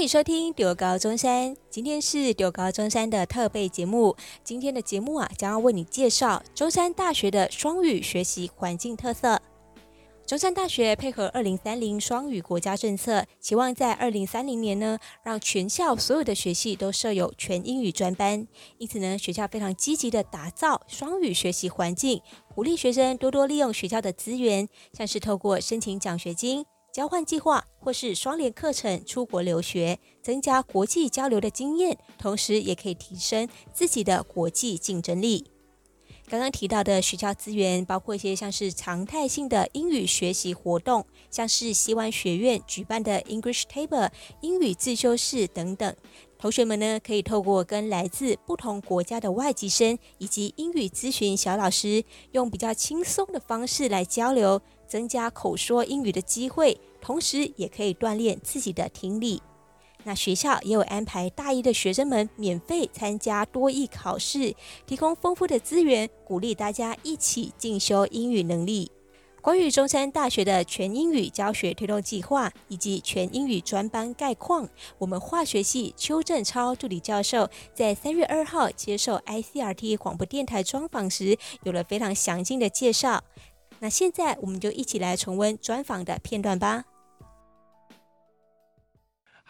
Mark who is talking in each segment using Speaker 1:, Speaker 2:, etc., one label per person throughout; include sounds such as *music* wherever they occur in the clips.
Speaker 1: 欢迎收听丢高中山，今天是丢高中山的特备节目。今天的节目啊，将要为你介绍中山大学的双语学习环境特色。中山大学配合二零三零双语国家政策，期望在二零三零年呢，让全校所有的学系都设有全英语专班。因此呢，学校非常积极的打造双语学习环境，鼓励学生多多利用学校的资源，像是透过申请奖学金、交换计划或是双联课程出国留学，增加国际交流的经验，同时也可以提升自己的国际竞争力。刚刚提到的学校资源，包括一些像是常态性的英语学习活动，像是西湾学院举办的 English Table 英语自修室等等。同学们呢，可以透过跟来自不同国家的外籍生以及英语咨询小老师，用比较轻松的方式来交流，增加口说英语的机会，同时也可以锻炼自己的听力。那学校也有安排大一的学生们免费参加多益考试，提供丰富的资源，鼓励大家一起进修英语能力。关于中山大学的全英语教学推动计划以及全英语专班概况，我们化学系邱正超助理教授在三月二号接受 ICRT 广播电台专访时，有了非常详尽的介绍。那现在我们就一起来重温专访的片段吧。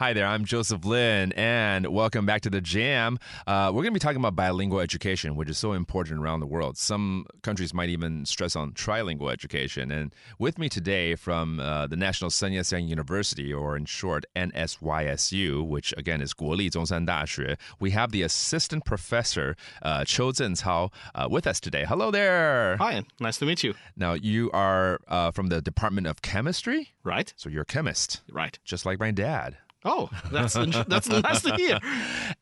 Speaker 2: Hi there, I'm Joseph Lin, and welcome back to the Jam. Uh, we're going to be talking about bilingual education, which is so important around the world. Some countries might even stress on trilingual education. And with me today from uh, the National Sun Yat sen University, or in short, NSYSU, which again is Guoli Zhongshan Daxue, we have the assistant professor, uh, Chou uh, with us today. Hello there.
Speaker 3: Hi, nice to meet you.
Speaker 2: Now, you are uh, from the Department of Chemistry?
Speaker 3: Right.
Speaker 2: So you're a chemist.
Speaker 3: Right.
Speaker 2: Just like my dad.
Speaker 3: Oh, that's *laughs* that's nice to hear.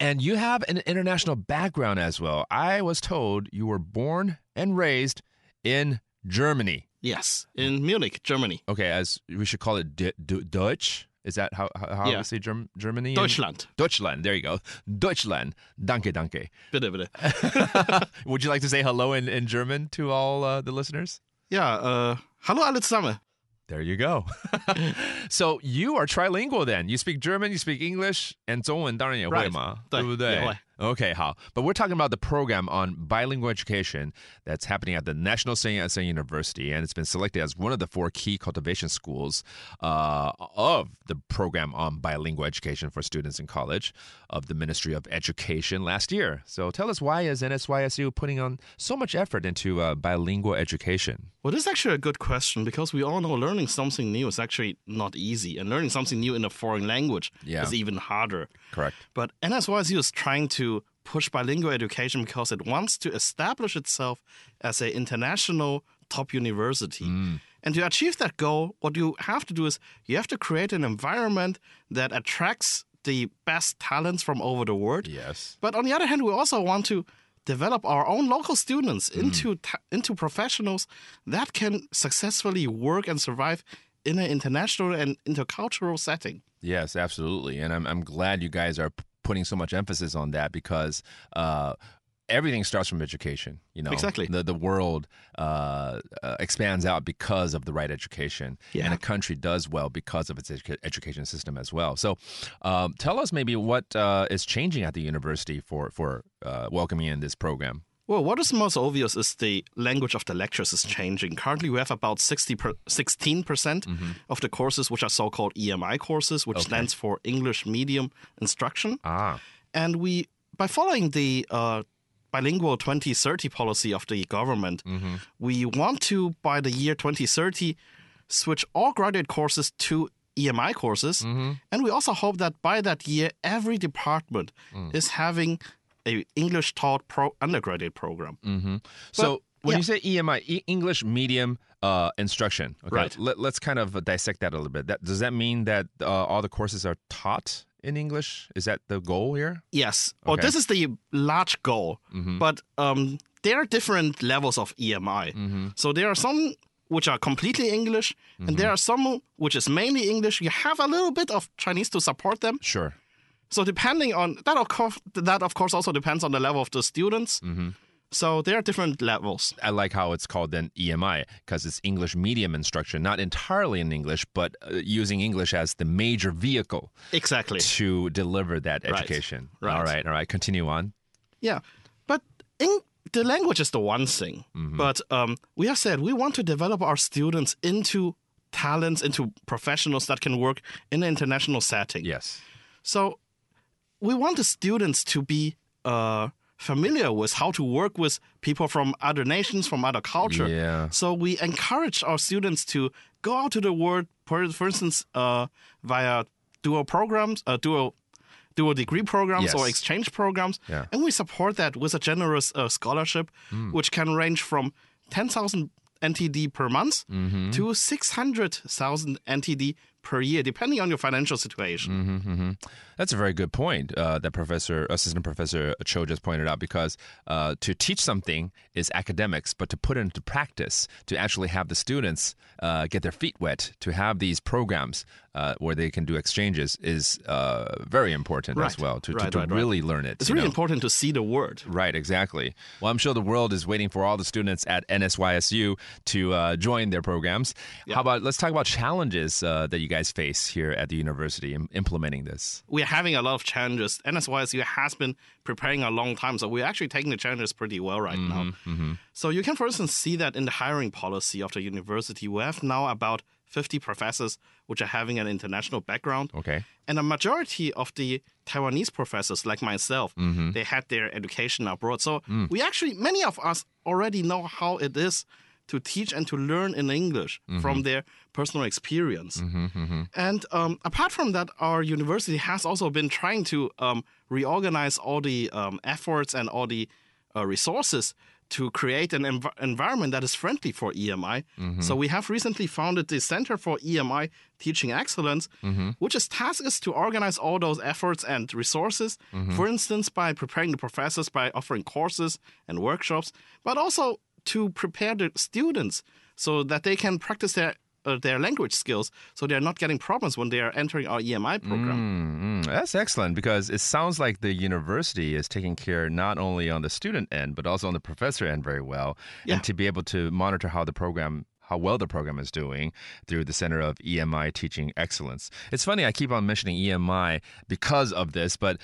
Speaker 2: And you have an international background as well. I was told you were born and raised in Germany.
Speaker 3: Yes, in Munich, Germany.
Speaker 2: Okay, as we should call it D- D- Deutsch. Is that how how,
Speaker 3: Yeah.
Speaker 2: we say Germ- Germany?
Speaker 3: Deutschland.
Speaker 2: Deutschland. There you go. Deutschland. Danke, danke.
Speaker 3: Bitte, bitte. *laughs*
Speaker 2: Would you like to say hello in, in German to all uh, the listeners?
Speaker 3: Yeah. äh, hallo alle zusammen.
Speaker 2: There you go. *laughs* so you are trilingual then. You speak German, you speak English, and 中文当然也会
Speaker 3: Right.
Speaker 2: 嘛，
Speaker 3: 对，
Speaker 2: 对不对？
Speaker 3: 也会。
Speaker 2: Okay, 好。But we're talking about the program on bilingual education that's happening at the National Yat-sen University, and it's been selected as one of the four key cultivation schools uh, of the program on bilingual education for students in college of the Ministry of Education last year. So tell us why is NSYSU putting on so much effort into uh, bilingual education?
Speaker 3: Well, this is actually a good question because we all know learning something new is actually not easy, and learning something new in a foreign language
Speaker 2: Yeah.
Speaker 3: is even harder.
Speaker 2: Correct.
Speaker 3: But NSYSU is trying to push bilingual education because it wants to establish itself as an international top university. Mm. And to achieve that goal, what you have to do is you have to create an environment that attracts the best talents from over the world.
Speaker 2: Yes.
Speaker 3: But on the other hand, we also want to develop our own local students mm. into ta- into professionals that can successfully work and survive in an international and intercultural setting.
Speaker 2: Yes, absolutely. And I'm, I'm glad you guys are putting so much emphasis on that because uh, everything starts from education. You know,
Speaker 3: Exactly.
Speaker 2: The, the world uh, uh, expands out because of the right education.
Speaker 3: Yeah.
Speaker 2: And a country does well because of its edu- education system as well. So um, tell us maybe what uh, is changing at the university for, for uh, welcoming in this program.
Speaker 3: Well, what is most obvious is the language of the lectures is changing. Currently, we have about 60 per, 16% of the courses which are so called EMI courses, which stands for English Medium Instruction.
Speaker 2: Ah,
Speaker 3: And we, by following the uh, bilingual 2030 policy of the government, we want to, by the year 2030, switch all graduate courses to EMI courses. And we also hope that by that year, every department is having a English taught pro undergraduate program.
Speaker 2: So when
Speaker 3: yeah.
Speaker 2: you say EMI, e- English medium uh, instruction, okay,
Speaker 3: Right.
Speaker 2: Let, us kind of dissect that a little bit. That, does that mean that uh, all the courses are taught in English? Is that the goal here?
Speaker 3: Yes. Well, this is the large goal, but um, there are different levels of EMI. So there are some which are completely English, and there are some which is mainly English. You have a little bit of Chinese to support them.
Speaker 2: Sure.
Speaker 3: So depending on that, of course, that of course also depends on the level of the students. So there are different levels.
Speaker 2: I like how it's called then EMI because it's English medium instruction, not entirely in English, but uh, using English as the major vehicle
Speaker 3: Exactly.
Speaker 2: to deliver that education.
Speaker 3: Right.
Speaker 2: All right, all right. Continue on.
Speaker 3: Yeah, but in, the language is the one thing. But um, we have said we want to develop our students into talents, into professionals that can work in an international setting.
Speaker 2: Yes.
Speaker 3: So we want the students to be uh, familiar with how to work with people from other nations, from other culture.
Speaker 2: Yeah.
Speaker 3: So we encourage our students to go out to the world, for, for instance, uh, via dual programs, uh, dual dual degree programs or exchange programs,
Speaker 2: Yeah.
Speaker 3: and we support that with a generous uh, scholarship, which can range from ten thousand NTD per month to six hundred thousand NTD per year, depending on your financial situation.
Speaker 2: That's a very good point uh, that Professor Assistant Professor Cho just pointed out because uh, to teach something is academics, but to put it into practice, to actually have the students uh, get their feet wet, to have these programs uh, where they can do exchanges is uh, very important as well. To,
Speaker 3: Right,
Speaker 2: to
Speaker 3: right, right.
Speaker 2: really learn it.
Speaker 3: It's really
Speaker 2: know.
Speaker 3: important to see the word.
Speaker 2: Right, exactly. Well, I'm sure the world is waiting for all the students at NSYSU to uh, join their programs. How about let's talk about challenges uh, that you guys face here at the university in implementing this?
Speaker 3: We're having a lot of challenges. NSYSU has been preparing a long time, so we're actually taking the challenges pretty well right mm-hmm, now. Mm-hmm. So you can, for instance, see that in the hiring policy of the university, we have now about 50 professors which are having an international background.
Speaker 2: Okay.
Speaker 3: And a majority of the Taiwanese professors, like myself, mm-hmm. they had their education abroad. So mm. we actually, many of us already know how it is to teach and to learn in English from their personal experience. And um, apart from that, our university has also been trying to um, reorganize all the um, efforts and all the uh, resources to create an env- environment that is friendly for EMI. So we have recently founded the Center for EMI Teaching Excellence, which is tasked is to organize all those efforts and resources. For instance, by preparing the professors by offering courses and workshops, but also to prepare the students so that they can practice their uh, their language skills, so they're not getting problems when they are entering our EMI program.
Speaker 2: Mm, that's excellent because it sounds like the university is taking care not only on the student end but also on the professor end very well,
Speaker 3: Yeah.
Speaker 2: and to be able to monitor how the program. How well the program is doing through the Center of EMI Teaching Excellence. It's funny, I keep on mentioning EMI because of this, but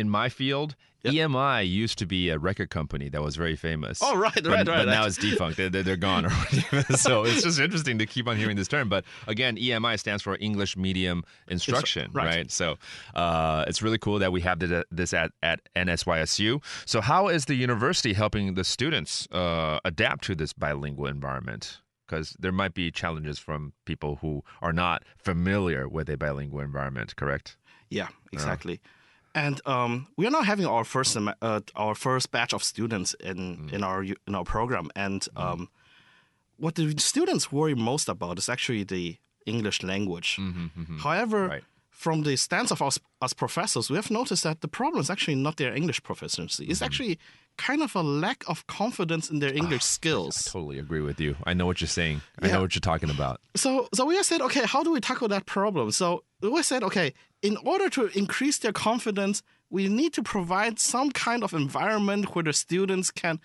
Speaker 2: in my field, EMI used to be a record company that was very famous.
Speaker 3: Oh, right,
Speaker 2: but,
Speaker 3: right,
Speaker 2: But
Speaker 3: right.
Speaker 2: now it's defunct. They're, they're, gone *laughs* so it's just interesting to keep on hearing this term. But again, EMI stands for English Medium Instruction,
Speaker 3: right.
Speaker 2: right? So uh, it's really cool that we have this at, at NSYSU. So how is the university helping the students uh, adapt to this bilingual environment? Because there might be challenges from people who are not familiar with a bilingual environment, correct?
Speaker 3: Yeah, exactly. And um, we are now having our first sem- uh, our first batch of students in in our in our program, and um, what the students worry most about is actually the English language. However,
Speaker 2: Right.
Speaker 3: From the stance of us as professors, we have noticed that the problem is actually not their English proficiency. It's mm-hmm. actually kind of a lack of confidence in their ah, English skills.
Speaker 2: I totally agree with you. I know what you're saying. I know what you're talking about.
Speaker 3: So, so we said, okay, how do we tackle that problem? So we said, okay, in order to increase their confidence, we need to provide some kind of environment where the students can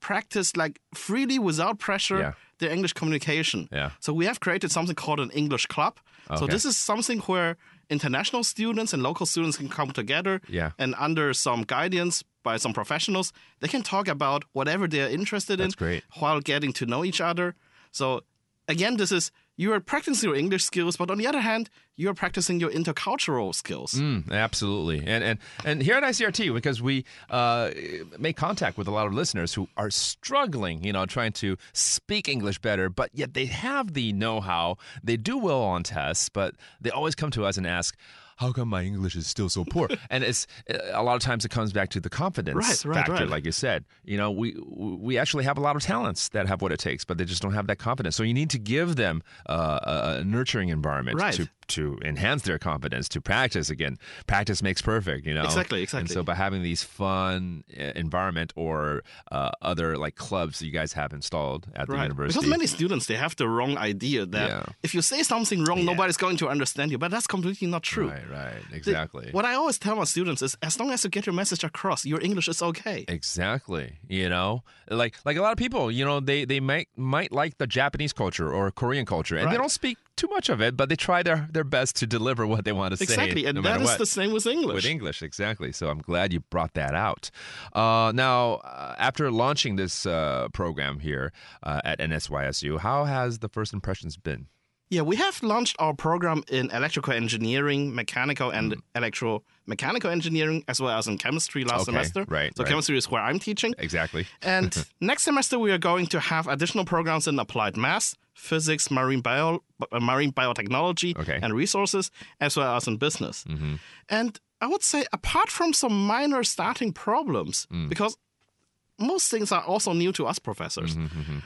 Speaker 3: practice like freely without pressure
Speaker 2: Yeah.
Speaker 3: their English communication.
Speaker 2: Yeah.
Speaker 3: So we have created something called an English club.
Speaker 2: Okay.
Speaker 3: So this is something where international students and local students can come together
Speaker 2: Yeah.
Speaker 3: and under some guidance by some professionals, they can talk about whatever they're interested
Speaker 2: That's
Speaker 3: in
Speaker 2: great.
Speaker 3: while getting to know each other. So again, this is you are practicing your English skills, but on the other hand, you are practicing your intercultural skills.
Speaker 2: Mm, absolutely, and and and here at ICRT, because we uh, make contact with a lot of listeners who are struggling, you know, trying to speak English better, but yet they have the know-how. They do well on tests, but they always come to us and ask. How come my English is still so poor? *laughs* and it's a lot of times it comes back to the confidence
Speaker 3: Right, right,
Speaker 2: factor,
Speaker 3: right.
Speaker 2: like you said. You know, we we actually have a lot of talents that have what it takes, but they just don't have that confidence. So you need to give them uh, a- nurturing environment
Speaker 3: Right.
Speaker 2: to to enhance their confidence to practice again. Practice makes perfect, you know.
Speaker 3: Exactly, exactly.
Speaker 2: And so by having these fun uh, environment or uh, other like clubs that you guys have installed at the university,
Speaker 3: Because many students they have the wrong idea that
Speaker 2: Yeah.
Speaker 3: if you say something wrong, nobody's going to understand you. But that's completely not true.
Speaker 2: right, right,
Speaker 3: The-
Speaker 2: exactly.
Speaker 3: what I always tell my students is, as long as you get your message across, your English is okay.
Speaker 2: Exactly. You know, like like a lot of people, you know, they they might might like the Japanese culture or Korean culture, and they don't speak too much of it, but they try their their best to deliver what they want to say.
Speaker 3: Exactly, and
Speaker 2: no
Speaker 3: that is
Speaker 2: what.
Speaker 3: the same with English.
Speaker 2: With English, exactly. So I'm glad you brought that out. Uh, now, uh, after launching this uh, program here uh, at NSYSU, how has the first impressions been?
Speaker 3: Yeah, we have launched our program in electrical engineering, mechanical, and mm. electromechanical engineering, as well as in chemistry last
Speaker 2: Okay,
Speaker 3: semester.
Speaker 2: right,
Speaker 3: So
Speaker 2: right.
Speaker 3: chemistry is where I'm teaching.
Speaker 2: Exactly.
Speaker 3: And *laughs* next semester we are going to have additional programs in applied math, physics, marine bio, uh, marine biotechnology,
Speaker 2: Okay.
Speaker 3: and resources, as well as in business. Mm-hmm. And I would say, apart from some minor starting problems, mm. because most things are also new to us professors, mm-hmm, mm-hmm.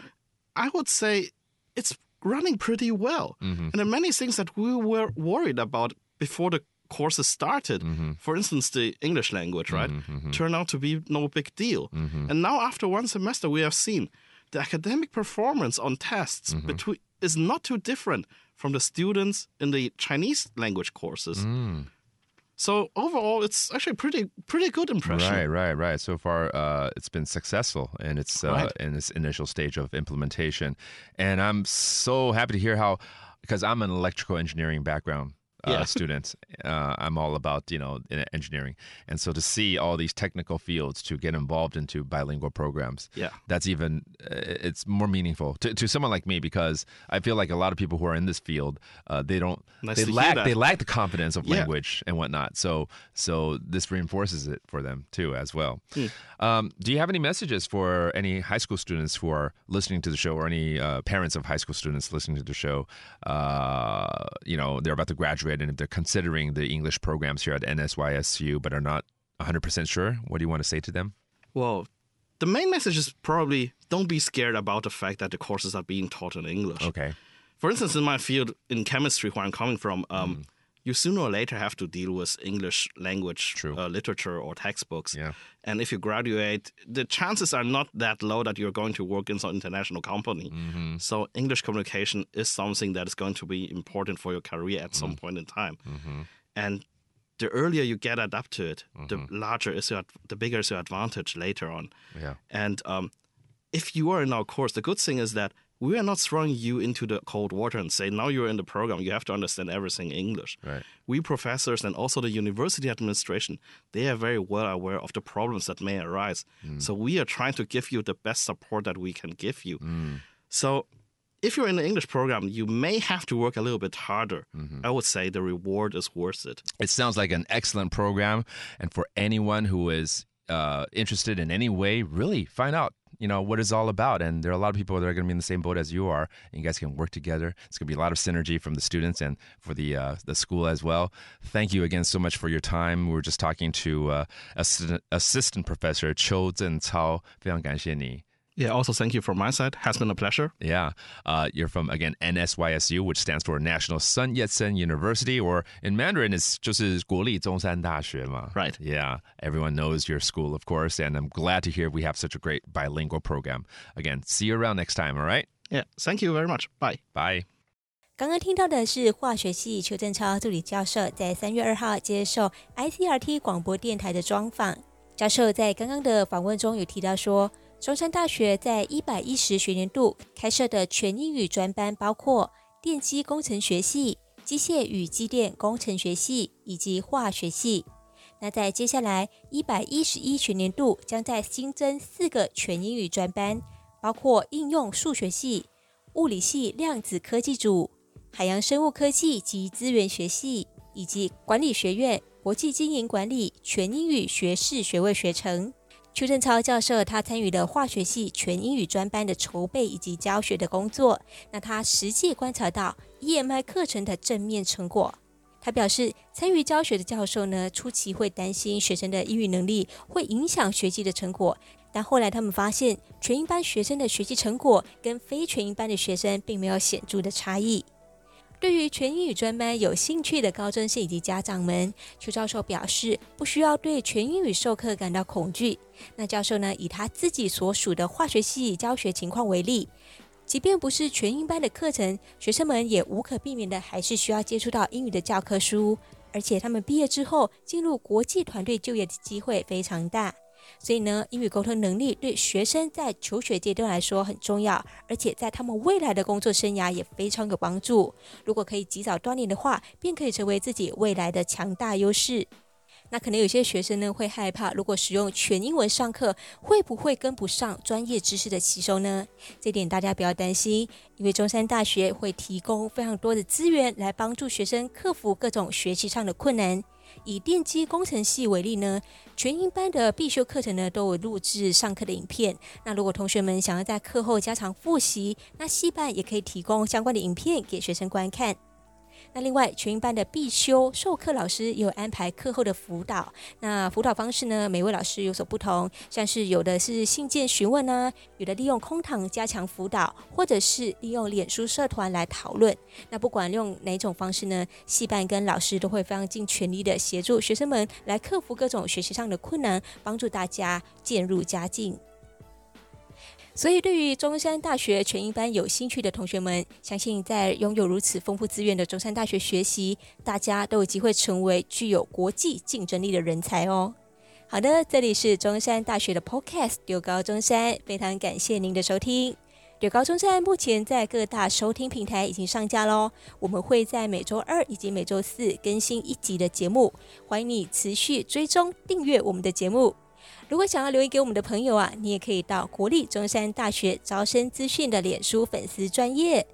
Speaker 3: I would say it's running pretty well. Mm-hmm. And there are many things that we were worried about before the courses started. Mm-hmm. For instance, the English language, right? Mm-hmm, Turned out to be no big deal. And now, after one semester, we have seen the academic performance on tests between is not too different from the students in the Chinese language courses. Mm. So overall, it's actually pretty pretty good impression.
Speaker 2: Right, right, right. So far, uh, it's been successful in its uh,
Speaker 3: Right.
Speaker 2: in its initial stage of implementation, and I'm so happy to hear how because I'm an electrical engineering background. Uh,
Speaker 3: Yeah. *laughs*
Speaker 2: student, uh, I'm all about you know engineering, and so to see all these technical fields to get involved into bilingual programs,
Speaker 3: Yeah.
Speaker 2: that's even uh, it's more meaningful to, to someone like me because I feel like a lot of people who are in this field, uh, they don't
Speaker 3: Nice
Speaker 2: they lack they lack the confidence of
Speaker 3: Yeah.
Speaker 2: language and whatnot. So so this reinforces it for them too as well.
Speaker 3: Hmm.
Speaker 2: Um, do you have any messages for any high school students who are listening to the show, or any uh, parents of high school students listening to the show? Uh, you know, they're about to graduate, and if they're considering the English programs here at NSYSU, but are not 100 percent sure, what do you want to say to them?
Speaker 3: Well, the main message is probably don't be scared about the fact that the courses are being taught in English.
Speaker 2: Okay.
Speaker 3: For instance, in my field in chemistry, where I'm coming from, um,
Speaker 2: Mm.
Speaker 3: You sooner or later have to deal with English language uh, literature or textbooks.
Speaker 2: Yeah.
Speaker 3: And if you graduate, the chances are not that low that you're going to work in some international company.
Speaker 2: Mm-hmm.
Speaker 3: So English communication is something that is going to be important for your career at
Speaker 2: Mm.
Speaker 3: some point in time.
Speaker 2: Mm-hmm.
Speaker 3: And the earlier you get adapt to it, the larger is your, the bigger is your advantage later on.
Speaker 2: Yeah.
Speaker 3: And um, if you are in our course, the good thing is that we are not throwing you into the cold water and say, now you're in the program, you have to understand everything in English.
Speaker 2: Right.
Speaker 3: We professors and also the university administration, they are very well aware of the problems that may arise. Hmm. So we are trying to give you the best support that we can give you. Hmm. So if you're in the English program, you may have to work a little bit harder. Mm-hmm. I would say the reward is worth it.
Speaker 2: It sounds like an excellent program, and for anyone who is uh, interested in any way, really find out you know what it's all about. And there are a lot of people that are going to be in the same boat as you are, and you guys can work together. It's going to be a lot of synergy from the students and for the uh, the school as well. Thank you again so much for your time. We were just talking to uh, assistant, assistant professor Qiu Zhencao. 非常感谢你。
Speaker 3: Yeah, also thank you from my side. Has been a pleasure.
Speaker 2: Yeah. Uh, you're from, again, NSYSU, which stands for National Sun Yat-sen University, or in Mandarin, it's 就是国立中山大学嘛.
Speaker 3: Right.
Speaker 2: Yeah. Everyone knows your school, of course, and I'm glad to hear we have such a great bilingual program. Again, see you around next time, all right?
Speaker 3: Yeah, thank you very much. Bye.
Speaker 2: Bye.
Speaker 1: 刚刚听到的是化学系邱正超助理教授在三月二号接受 ICRT 广播电台的专访。教授在刚刚的访问中有提到说， 中山大学在一百一十学年度开设的全英语专班包括电机工程学系、机械与机电工程学系以及化学系。那在接下来一百一十一学年度将在新增四个全英语专班，包括应用数学系、物理系量子科技组、海洋生物科技及资源学系，以及管理学院国际经营管理全英语学士学位学程。邱正超教授他参与了化学系全英语专班的筹备以及教学的工作，那他实际观察到 EMI 课程的正面成果。他表示，参与教学的教授呢，初期会担心学生的英语能力会影响学习的成果，但后来他们发现，全英班学生的学习成果跟非全英班的学生并没有显著的差异。对于全英语专班有兴趣的高中生以及家长们，邱教授表示，不需要对全英语授课感到恐惧。那教授呢，以他自己所属的化学系教学情况为例，即便不是全英班的课程，学生们也无可避免的还是需要接触到英语的教科书，而且他们毕业之后进入国际团队就业的机会非常大。所以呢，英语沟通能力对学生在求学阶段来说很重要，而且在他们未来的工作生涯也非常有帮助。如果可以及早锻炼的话，便可以成为自己未来的强大优势。那可能有些学生呢会害怕，如果使用全英文上课，会不会跟不上专业知识的吸收呢？这点大家不要担心，因为中山大学会提供非常多的资源来帮助学生克服各种学习上的困难。以电机工程系为例呢，全英班的必修课程呢都有录制上课的影片。那如果同学们想要在课后加强复习，那系办也可以提供相关的影片给学生观看。那另外，全英班的必修授课老师有安排课后的辅导。那辅导方式呢，每位老师有所不同，像是有的是信件询问呢，有的利用空堂加强辅导，或者是利用脸书社团来讨论。那不管用哪种方式呢，系办跟老师都会非常尽全力的协助学生们来克服各种学习上的困难，帮助大家渐入佳境。所以，对于中山大学全英班有兴趣的同学们，相信在拥有如此丰富资源的中山大学学习，大家都有机会成为具有国际竞争力的人才哦。好的，这里是中山大学的 Podcast 六高中山，非常感谢您的收听。丢高中山目前在各大收听平台已经上架喽，我们会在每周二以及每周四更新一集的节目，欢迎你持续追踪订阅我们的节目。如果想要留言给我们的朋友啊，你也可以到国立中山大学招生资讯的脸书粉丝专业，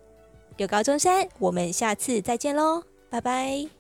Speaker 1: 有高中山，我们下次再见喽，拜拜。